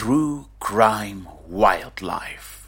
True crime wildlife.